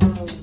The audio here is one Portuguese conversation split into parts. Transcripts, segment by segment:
Thank you.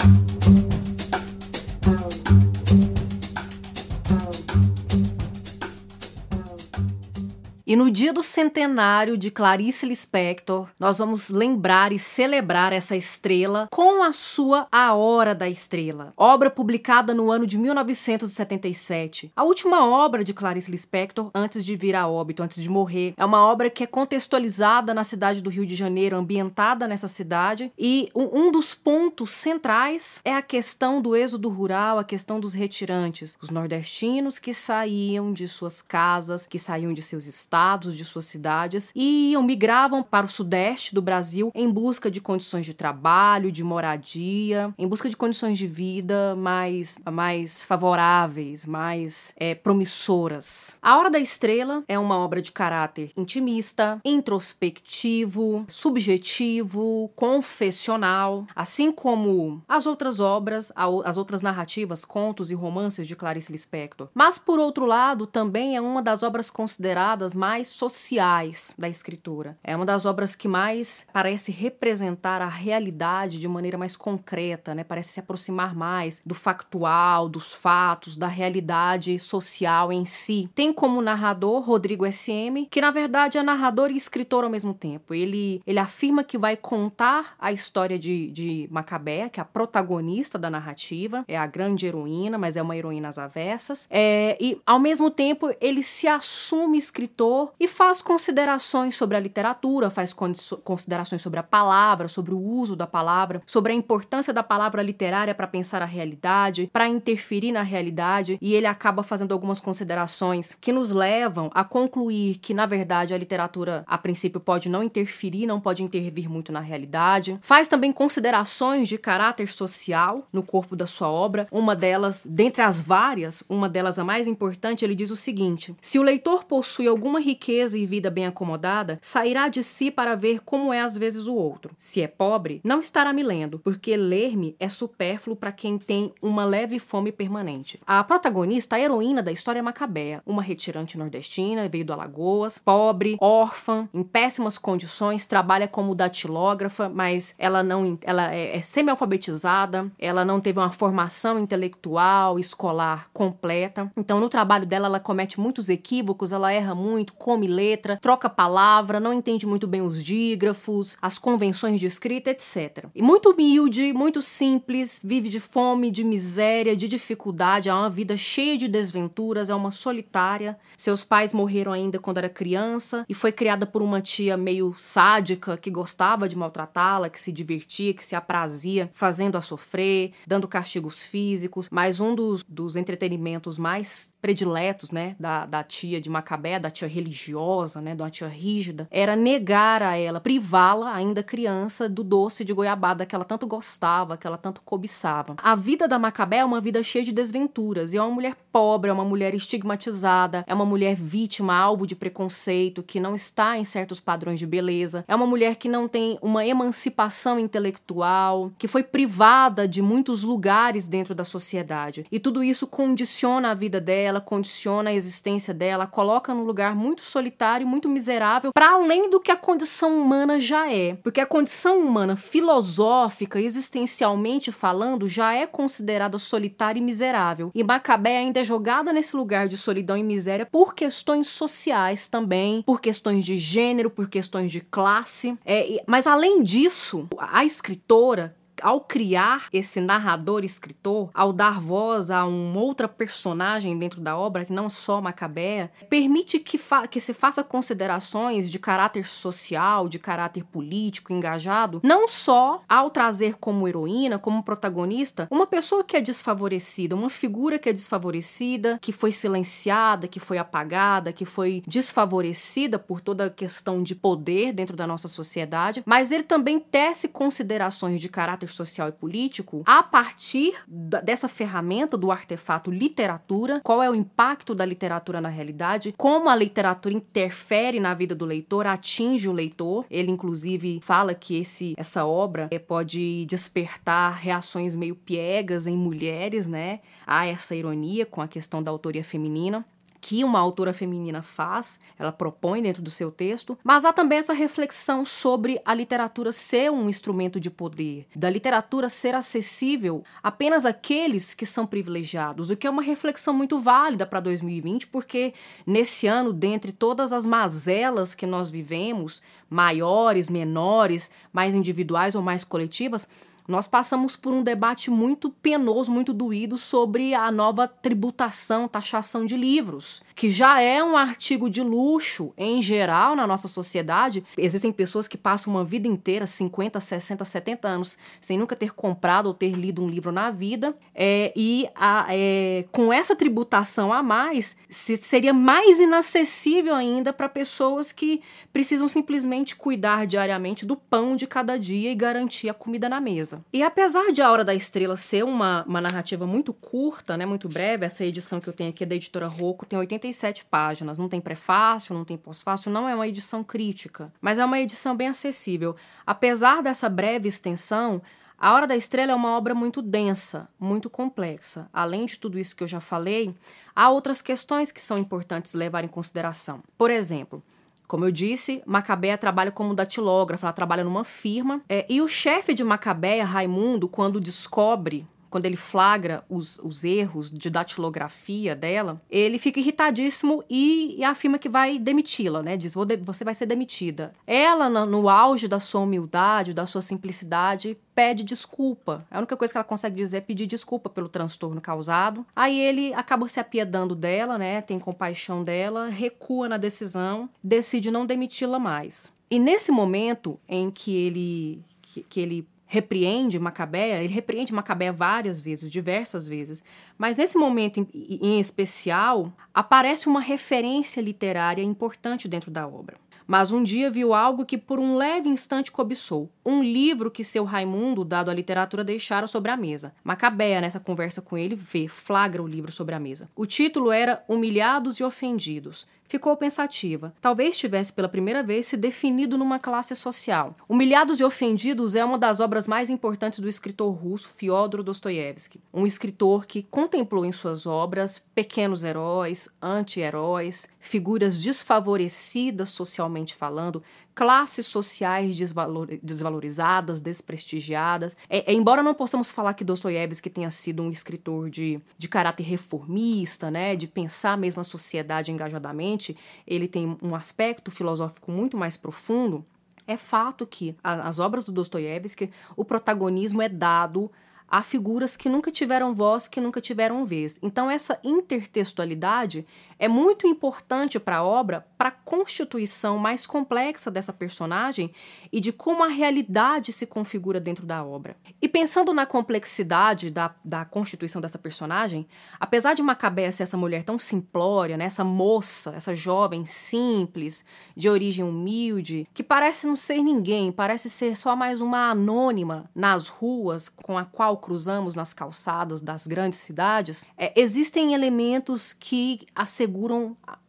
E no dia do centenário de Clarice Lispector, nós vamos lembrar e celebrar essa estrela com a sua A Hora da Estrela, obra publicada no ano de 1977. A última obra de Clarice Lispector antes de vir a óbito, antes de morrer. É uma obra que é contextualizada na cidade do Rio de Janeiro, ambientada nessa cidade, e um dos pontos centrais é a questão do êxodo rural, a questão dos retirantes, os nordestinos que saíam de suas casas, que saíam de seus estados estados, de suas cidades e iam, migravam para o sudeste do Brasil em busca de condições de trabalho, de moradia, em busca de condições de vida mais, mais favoráveis, mais é, promissoras. A Hora da Estrela é uma obra de caráter intimista, introspectivo, subjetivo, confessional, assim como as outras obras, as outras narrativas, contos e romances de Clarice Lispector. Mas, por outro lado, também é uma das obras consideradas mais mais sociais da escritura. É uma das obras que mais parece representar a realidade de maneira mais concreta, né? Parece se aproximar mais do factual, dos fatos, da realidade social em si. Tem como narrador Rodrigo S.M., que na verdade é narrador e escritor ao mesmo tempo. Ele, ele afirma que vai contar a história de, de Macabé, que é a protagonista da narrativa, é a grande heroína, mas é uma heroína às avessas. É, e ao mesmo tempo ele se assume escritor e faz considerações sobre a literatura, faz considerações sobre a palavra, sobre o uso da palavra, sobre a importância da palavra literária para pensar a realidade, para interferir na realidade, e ele acaba fazendo algumas considerações que nos levam a concluir que, na verdade, a literatura, a princípio, pode não interferir, não pode intervir muito na realidade. Faz também considerações de caráter social no corpo da sua obra. Uma delas, dentre as várias, uma delas a mais importante, ele diz o seguinte: se o leitor possui alguma riqueza e vida bem acomodada, sairá de si para ver como é às vezes o outro. Se é pobre, não estará me lendo, porque ler-me é supérfluo para quem tem uma leve fome permanente. A protagonista, a heroína da história é Macabea, uma retirante nordestina, veio do Alagoas, pobre, órfã, em péssimas condições, trabalha como datilógrafa, mas ela não ela é, é semi-alfabetizada, ela não teve uma formação intelectual, escolar completa. Então, no trabalho dela, ela comete muitos equívocos, ela erra muito, come letra, troca palavra, não entende muito bem os dígrafos, as convenções de escrita, etc. E muito humilde, muito simples, vive de fome, de miséria, de dificuldade, é uma vida cheia de desventuras, é uma solitária. Seus pais morreram ainda quando era criança e foi criada por uma tia meio sádica que gostava de maltratá-la, que se divertia, que se aprazia fazendo-a sofrer, dando castigos físicos. Mas um dos, dos entretenimentos mais prediletos, né, da, da tia de Macabé, da tia religiosa, religiosa, né, de uma tia rígida, era negar a ela, privá-la, ainda criança, do doce de goiabada que ela tanto gostava, que ela tanto cobiçava. A vida da Macabé é uma vida cheia de desventuras, e é uma mulher pobre, é uma mulher estigmatizada, é uma mulher vítima, alvo de preconceito, que não está em certos padrões de beleza, é uma mulher que não tem uma emancipação intelectual, que foi privada de muitos lugares dentro da sociedade. E tudo isso condiciona a vida dela, condiciona a existência dela, coloca num lugar muito muito solitário, muito miserável, para além do que a condição humana já é. Porque a condição humana, filosófica, existencialmente falando, já é considerada solitária e miserável. E Macabé ainda é jogada nesse lugar de solidão e miséria por questões sociais também, por questões de gênero, por questões de classe. É, mas além disso, a escritora ao criar esse narrador escritor, ao dar voz a uma outra personagem dentro da obra, que não só Macabea, permite que, que se faça considerações de caráter social, de caráter político, engajado, não só ao trazer como heroína, como protagonista, uma pessoa que é desfavorecida, uma figura que é desfavorecida, que foi silenciada, que foi apagada, que foi desfavorecida por toda a questão de poder dentro da nossa sociedade, mas ele também tece considerações de caráter caráter social e político a partir dessa ferramenta do artefato literatura, qual é o impacto da literatura na realidade, como a literatura interfere na vida do leitor, atinge o leitor. Ele inclusive fala que esse essa obra é, pode despertar reações meio piegas em mulheres, né? Há essa ironia com a questão da autoria feminina que uma autora feminina faz, ela propõe dentro do seu texto, mas há também essa reflexão sobre a literatura ser um instrumento de poder, da literatura ser acessível apenas àqueles que são privilegiados, o que é uma reflexão muito válida para 2020, porque nesse ano, dentre todas as mazelas que nós vivemos, maiores, menores, mais individuais ou mais coletivas, nós passamos por um debate muito penoso, muito doído sobre a nova tributação, taxação de livros, que já é um artigo de luxo em geral na nossa sociedade. Existem pessoas que passam uma vida inteira, 50, 60, 70 anos, sem nunca ter comprado ou ter lido um livro na vida, é, e a, é, com essa tributação a mais, se, seria mais inacessível ainda para pessoas que precisam simplesmente cuidar diariamente do pão de cada dia e garantir a comida na mesa. E apesar de A Hora da Estrela ser uma, uma narrativa muito curta, né, muito breve, essa edição que eu tenho aqui é da editora Rocco tem 87 páginas, não tem prefácio, não tem pós-fácio, não é uma edição crítica, mas é uma edição bem acessível. Apesar dessa breve extensão, a Hora da Estrela é uma obra muito densa, muito complexa. Além de tudo isso que eu já falei, há outras questões que são importantes levar em consideração. Por exemplo, como eu disse, Macabeia trabalha como datilógrafa, ela trabalha numa firma. É, e o chefe de Macabeia, Raimundo, quando descobre quando ele flagra os, os erros de datilografia dela, ele fica irritadíssimo e, e afirma que vai demiti-la, né? Diz: você vai ser demitida. Ela, no, no auge da sua humildade, da sua simplicidade, pede desculpa. A única coisa que ela consegue dizer é pedir desculpa pelo transtorno causado. Aí ele acaba se apiedando dela, né? Tem compaixão dela, recua na decisão, decide não demiti-la mais. E nesse momento em que ele que, que ele repreende Macabeia, ele repreende Macabeia várias vezes, diversas vezes, mas nesse momento em, em especial aparece uma referência literária importante dentro da obra mas um dia viu algo que por um leve instante cobiçou. Um livro que seu Raimundo, dado à literatura, deixara sobre a mesa. Macabeia, nessa conversa com ele, vê, flagra o livro sobre a mesa. O título era Humilhados e Ofendidos. Ficou pensativa. Talvez tivesse pela primeira vez se definido numa classe social. Humilhados e Ofendidos é uma das obras mais importantes do escritor russo Fyodor Dostoiévski, um escritor que contemplou em suas obras pequenos heróis, anti-heróis, figuras desfavorecidas socialmente falando, classes sociais desvalor, desvalorizadas, desprestigiadas. É, é, embora não possamos falar que Dostoiévski tenha sido um escritor de, de caráter reformista, né, de pensar mesmo a sociedade engajadamente, ele tem um aspecto filosófico muito mais profundo. É fato que as obras do Dostoiévski, o protagonismo é dado a figuras que nunca tiveram voz, que nunca tiveram vez. Então, essa intertextualidade é muito importante para a obra, para a constituição mais complexa dessa personagem e de como a realidade se configura dentro da obra. E pensando na complexidade da, da constituição dessa personagem, apesar de Macabea ser essa mulher tão simplória, né, essa moça, essa jovem simples, de origem humilde, que parece não ser ninguém, parece ser só mais uma anônima nas ruas com a qual cruzamos nas calçadas das grandes cidades, é, existem elementos que asseguram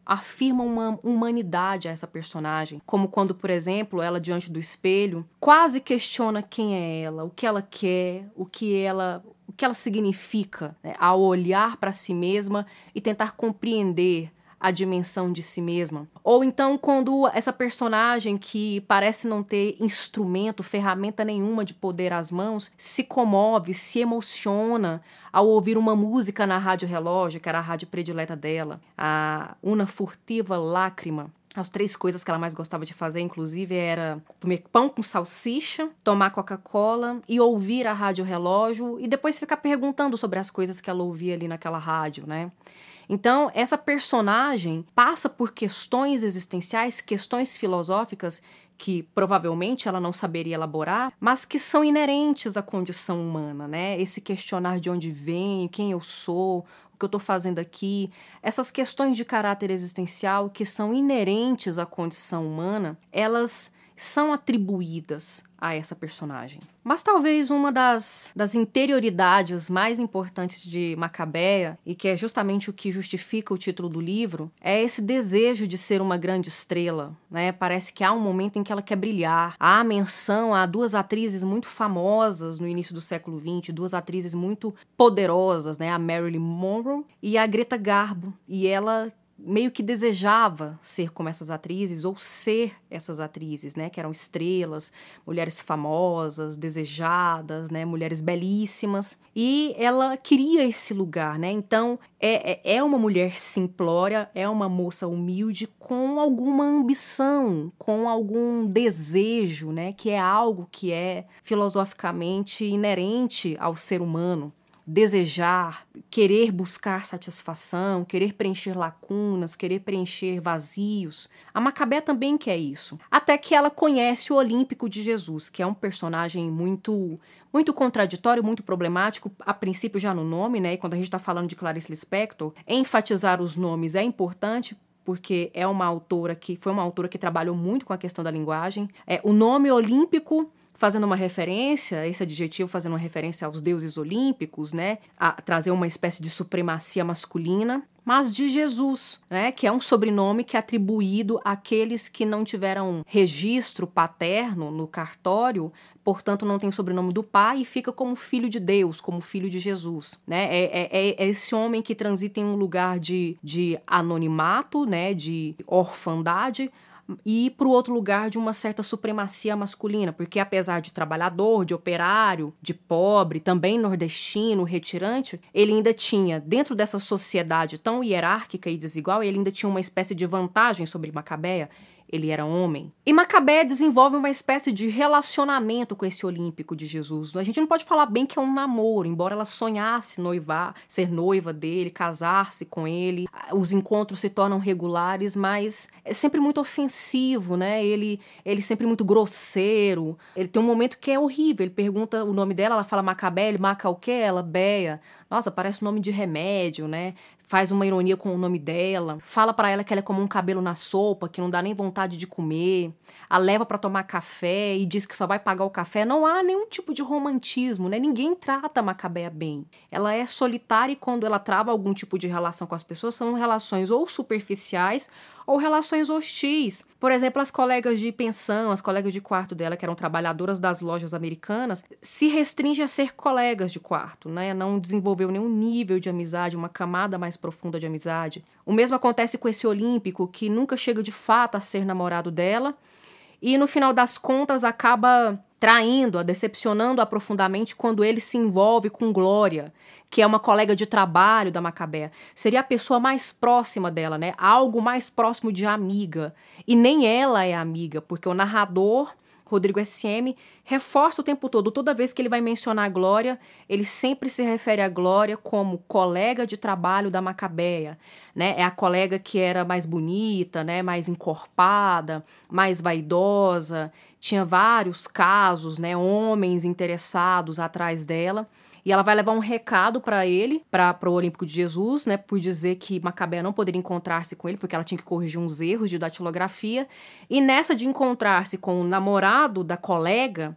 afirmam uma humanidade a essa personagem, como quando, por exemplo, ela diante do espelho quase questiona quem é ela, o que ela quer, o que ela o que ela significa né, ao olhar para si mesma e tentar compreender a dimensão de si mesma. Ou então quando essa personagem que parece não ter instrumento, ferramenta nenhuma de poder às mãos, se comove, se emociona ao ouvir uma música na rádio relógio, que era a rádio predileta dela, a Una Furtiva Lágrima. As três coisas que ela mais gostava de fazer, inclusive, era comer pão com salsicha, tomar Coca-Cola e ouvir a rádio relógio e depois ficar perguntando sobre as coisas que ela ouvia ali naquela rádio, né? Então, essa personagem passa por questões existenciais, questões filosóficas que provavelmente ela não saberia elaborar, mas que são inerentes à condição humana, né? Esse questionar de onde venho, quem eu sou, o que eu estou fazendo aqui, essas questões de caráter existencial que são inerentes à condição humana, elas são atribuídas a essa personagem. Mas talvez uma das, das interioridades mais importantes de Macabeia, e que é justamente o que justifica o título do livro, é esse desejo de ser uma grande estrela. Né? Parece que há um momento em que ela quer brilhar. Há menção a duas atrizes muito famosas no início do século XX, duas atrizes muito poderosas, né? a Marilyn Monroe e a Greta Garbo. E ela meio que desejava ser como essas atrizes ou ser essas atrizes, né, que eram estrelas, mulheres famosas, desejadas, né, mulheres belíssimas, e ela queria esse lugar, né? Então é, é, é uma mulher simplória, é uma moça humilde com alguma ambição, com algum desejo, né, que é algo que é filosoficamente inerente ao ser humano desejar, querer buscar satisfação, querer preencher lacunas, querer preencher vazios. A Macabé também quer isso. Até que ela conhece o Olímpico de Jesus, que é um personagem muito muito contraditório, muito problemático, a princípio já no nome, né? E quando a gente está falando de Clarice Lispector, enfatizar os nomes é importante porque é uma autora que foi uma autora que trabalhou muito com a questão da linguagem. É o nome olímpico fazendo uma referência, esse adjetivo fazendo uma referência aos deuses olímpicos, né? A trazer uma espécie de supremacia masculina, mas de Jesus, né? Que é um sobrenome que é atribuído àqueles que não tiveram registro paterno no cartório, portanto não tem o sobrenome do pai e fica como filho de Deus, como filho de Jesus, né? É, é, é esse homem que transita em um lugar de, de anonimato, né? De orfandade, e para o outro lugar de uma certa supremacia masculina, porque apesar de trabalhador, de operário, de pobre, também nordestino, retirante, ele ainda tinha, dentro dessa sociedade tão hierárquica e desigual, ele ainda tinha uma espécie de vantagem sobre Macabeia ele era homem. E Macabé desenvolve uma espécie de relacionamento com esse olímpico de Jesus. A gente não pode falar bem que é um namoro, embora ela sonhasse noivar, ser noiva dele, casar-se com ele. Os encontros se tornam regulares, mas é sempre muito ofensivo, né? Ele, ele sempre muito grosseiro. Ele tem um momento que é horrível. Ele pergunta o nome dela, ela fala Macabé, ele maca o quê? Ela beia. Nossa, parece nome de remédio, né? Faz uma ironia com o nome dela, fala para ela que ela é como um cabelo na sopa, que não dá nem vontade de comer, a leva para tomar café e diz que só vai pagar o café. Não há nenhum tipo de romantismo, né? Ninguém trata a Macabea bem. Ela é solitária e quando ela trava algum tipo de relação com as pessoas, são relações ou superficiais ou relações hostis. Por exemplo, as colegas de pensão, as colegas de quarto dela, que eram trabalhadoras das lojas americanas, se restringe a ser colegas de quarto, né? Não desenvolveu nenhum nível de amizade, uma camada mais profunda de amizade. O mesmo acontece com esse olímpico, que nunca chega de fato a ser namorado dela, e no final das contas acaba traindo-a, decepcionando-a profundamente quando ele se envolve com Glória, que é uma colega de trabalho da Macabé. Seria a pessoa mais próxima dela, né? Algo mais próximo de amiga. E nem ela é amiga, porque o narrador Rodrigo SM, reforça o tempo todo. Toda vez que ele vai mencionar a Glória, ele sempre se refere à Glória como colega de trabalho da Macabeia. Né? É a colega que era mais bonita, né? mais encorpada, mais vaidosa. Tinha vários casos, né? homens interessados atrás dela. E ela vai levar um recado para ele, para o Olímpico de Jesus, né, por dizer que Macabé não poderia encontrar-se com ele, porque ela tinha que corrigir uns erros de datilografia. E nessa de encontrar-se com o namorado da colega,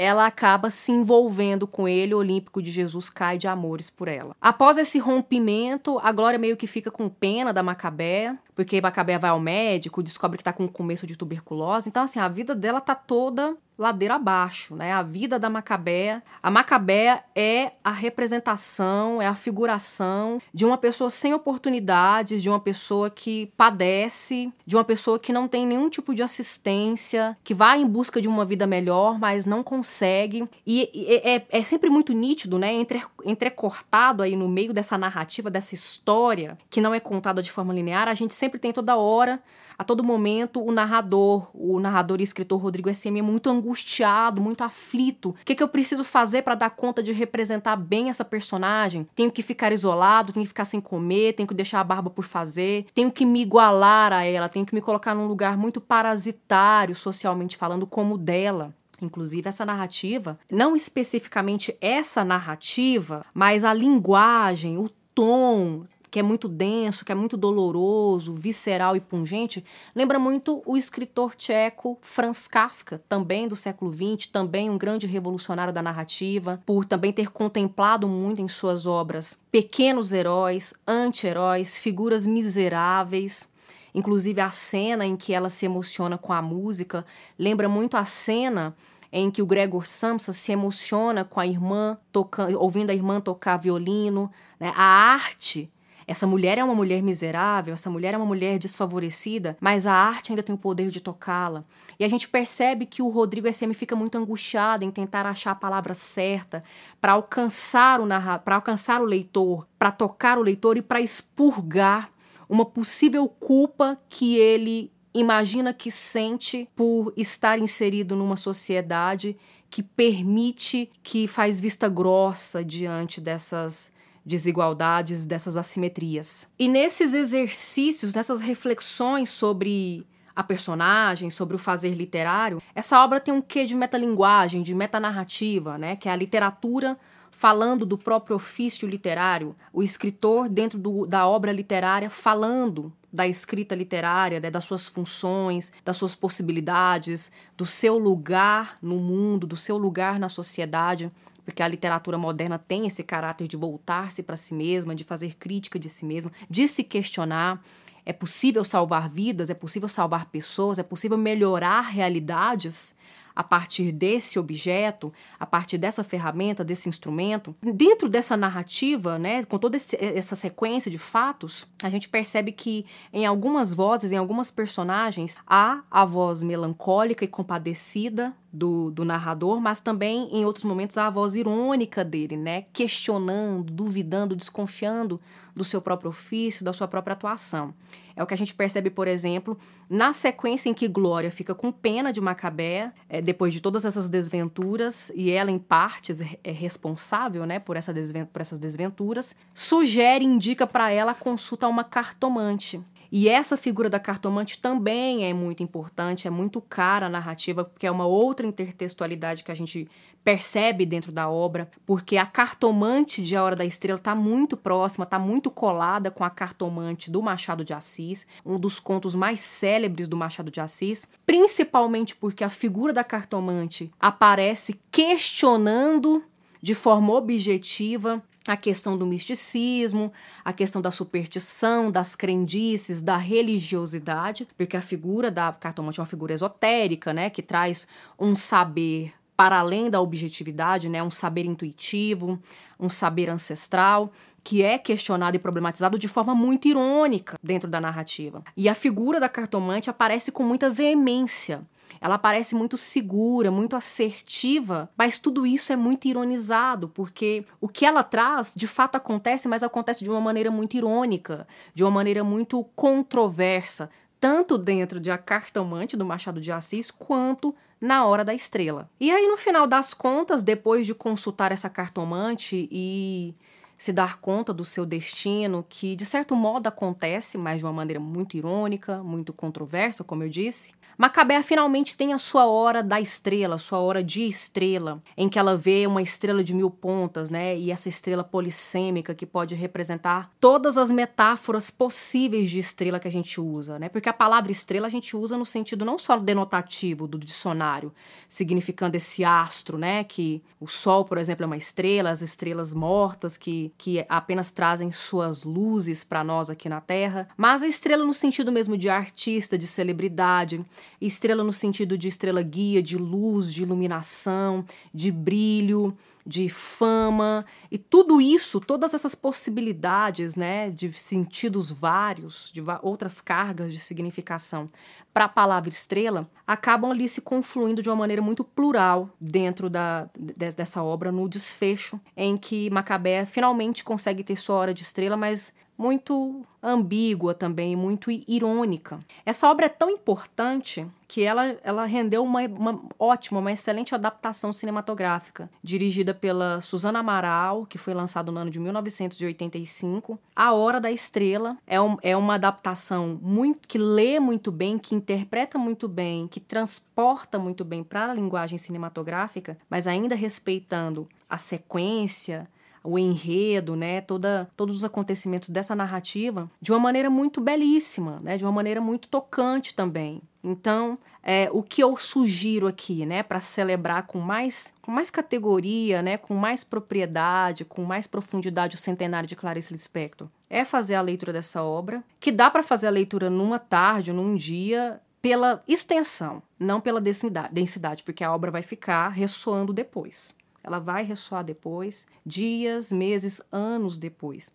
ela acaba se envolvendo com ele, o Olímpico de Jesus cai de amores por ela. Após esse rompimento, a Glória meio que fica com pena da Macabé, porque Macabé vai ao médico, descobre que tá com começo de tuberculose. Então, assim, a vida dela tá toda ladeira abaixo, né? A vida da Macabéa. A Macabéa é a representação, é a figuração de uma pessoa sem oportunidades, de uma pessoa que padece, de uma pessoa que não tem nenhum tipo de assistência, que vai em busca de uma vida melhor, mas não consegue. E, e é, é, sempre muito nítido, né? Entre, entrecortado aí no meio dessa narrativa, dessa história, que não é contada de forma linear, a gente sempre tem toda hora a todo momento o narrador, o narrador e escritor Rodrigo SM é muito angustiado, muito aflito. O que, que eu preciso fazer para dar conta de representar bem essa personagem? Tenho que ficar isolado, tenho que ficar sem comer, tenho que deixar a barba por fazer, tenho que me igualar a ela, tenho que me colocar num lugar muito parasitário, socialmente falando, como o dela. Inclusive, essa narrativa, não especificamente essa narrativa, mas a linguagem, o tom, que é muito denso, que é muito doloroso, visceral e pungente, lembra muito o escritor tcheco Franz Kafka, também do século XX, também um grande revolucionário da narrativa, por também ter contemplado muito em suas obras pequenos heróis, anti-heróis, figuras miseráveis. Inclusive a cena em que ela se emociona com a música lembra muito a cena em que o Gregor Samsa se emociona com a irmã, tocando, ouvindo a irmã tocar violino. Né? A arte essa mulher é uma mulher miserável, essa mulher é uma mulher desfavorecida, mas a arte ainda tem o poder de tocá-la. E a gente percebe que o Rodrigo SM fica muito angustiado em tentar achar a palavra certa para alcançar o para alcançar o leitor, para tocar o leitor e para expurgar uma possível culpa que ele imagina que sente por estar inserido numa sociedade que permite, que faz vista grossa diante dessas desigualdades, dessas assimetrias. E nesses exercícios, nessas reflexões sobre a personagem, sobre o fazer literário, essa obra tem um quê de metalinguagem, de metanarrativa, né, que é a literatura falando do próprio ofício literário, o escritor dentro do, da obra literária falando da escrita literária, né, das suas funções, das suas possibilidades, do seu lugar no mundo, do seu lugar na sociedade, porque a literatura moderna tem esse caráter de voltar-se para si mesma, de fazer crítica de si mesma, de se questionar. É possível salvar vidas, é possível salvar pessoas, é possível melhorar realidades a partir desse objeto, a partir dessa ferramenta, desse instrumento. Dentro dessa narrativa, né, com toda esse, essa sequência de fatos, a gente percebe que em algumas vozes, em algumas personagens, há a voz melancólica e compadecida do, do narrador, mas também em outros momentos há a voz irônica dele, né, questionando, duvidando, desconfiando do seu próprio ofício, da sua própria atuação. É o que a gente percebe, por exemplo, na sequência em que Glória fica com pena de Macabé, é, depois de todas essas desventuras, e ela, em partes, é, é responsável né, por, essa por essas desventuras, sugere, indica para ela consulta a uma cartomante. E essa figura da cartomante também é muito importante, é muito cara a narrativa, porque é uma outra intertextualidade que a gente percebe dentro da obra, porque a cartomante de A Hora da Estrela está muito próxima, está muito colada com a cartomante do Machado de Assis, um dos contos mais célebres do Machado de Assis, principalmente porque a figura da cartomante aparece questionando de forma objetiva a questão do misticismo, a questão da superstição, das crendices, da religiosidade, porque a figura da cartomante é uma figura esotérica, né, que traz um saber para além da objetividade, né, um saber intuitivo, um saber ancestral, que é questionado e problematizado de forma muito irônica dentro da narrativa. E a figura da cartomante aparece com muita veemência. Ela parece muito segura, muito assertiva, mas tudo isso é muito ironizado, porque o que ela traz de fato acontece, mas acontece de uma maneira muito irônica, de uma maneira muito controversa, tanto dentro de A Cartomante do Machado de Assis, quanto na Hora da Estrela. E aí, no final das contas, depois de consultar essa cartomante e se dar conta do seu destino, que de certo modo acontece, mas de uma maneira muito irônica, muito controversa, como eu disse, Macabea finalmente tem a sua hora da estrela, sua hora de estrela, em que ela vê uma estrela de mil pontas, né? E essa estrela polissêmica que pode representar todas as metáforas possíveis de estrela que a gente usa, né? Porque a palavra estrela a gente usa no sentido não só denotativo do dicionário, significando esse astro, né? Que o Sol, por exemplo, é uma estrela, as estrelas mortas que, que apenas trazem suas luzes para nós aqui na Terra, mas a estrela no sentido mesmo de artista, de celebridade, estrela no sentido de estrela guia, de luz, de iluminação, de brilho, de fama. E tudo isso, todas essas possibilidades, né, de sentidos vários, de outras cargas de significação para a palavra estrela, acabam ali se confluindo de uma maneira muito plural dentro da, dessa obra no desfecho, em que Macabé finalmente consegue ter sua hora de estrela, mas muito ambígua também, muito irônica. Essa obra é tão importante que ela, ela rendeu uma, uma ótima, uma excelente adaptação cinematográfica, dirigida pela Susana Amaral, que foi lançado no ano de 1985. A Hora da Estrela é, um, é uma adaptação muito que lê muito bem, que interpreta muito bem, que transporta muito bem para a linguagem cinematográfica, mas ainda respeitando a sequência, o enredo, né, toda, todos os acontecimentos dessa narrativa de uma maneira muito belíssima, né, de uma maneira muito tocante também. Então, é, o que eu sugiro aqui, né, para celebrar com mais, com mais categoria, né, com mais propriedade, com mais profundidade o centenário de Clarice Lispector, é fazer a leitura dessa obra, que dá para fazer a leitura numa tarde, num dia, pela extensão, não pela densidade, porque a obra vai ficar ressoando depois ela vai ressoar depois, dias, meses, anos depois.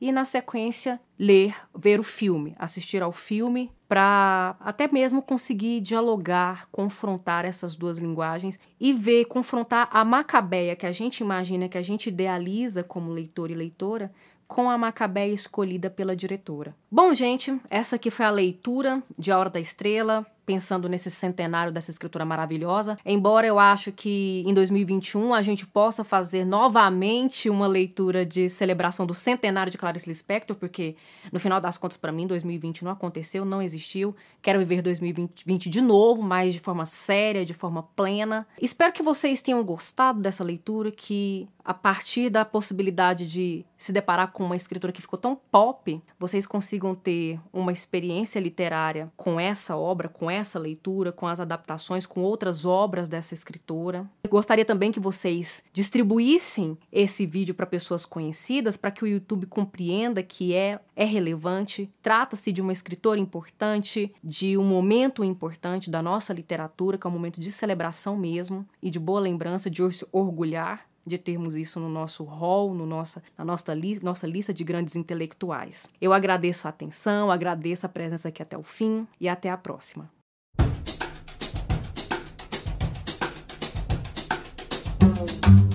e na sequência ler, ver o filme, assistir ao filme para até mesmo conseguir dialogar, confrontar essas duas linguagens e ver, confrontar a Macabeia que a gente imagina, que a gente idealiza como leitor e leitora, com a Macabeia escolhida pela diretora. Bom, gente, essa aqui foi a leitura de A Hora da Estrela, pensando nesse centenário dessa escritura maravilhosa. Embora eu acho que em 2021 a gente possa fazer novamente uma leitura de celebração do centenário de Clarice Lispector, porque no final das contas para mim 2020 não aconteceu, não existiu. Quero viver 2020 de novo, mas de forma séria, de forma plena. Espero que vocês tenham gostado dessa leitura que a partir da possibilidade de se deparar com uma escritura que ficou tão pop, vocês consigam ter uma experiência literária com essa obra, com essa leitura, com as adaptações, com outras obras dessa escritora. Gostaria também que vocês distribuíssem esse vídeo para pessoas conhecidas, para que o YouTube compreenda que é, é relevante, trata-se de uma escritora importante, de um momento importante da nossa literatura, que é um momento de celebração mesmo e de boa lembrança, de orgulhar de termos isso no nosso hall, no nossa, na nossa, li nossa lista de grandes intelectuais. Eu agradeço a atenção, agradeço a presença aqui até o fim e até a próxima. you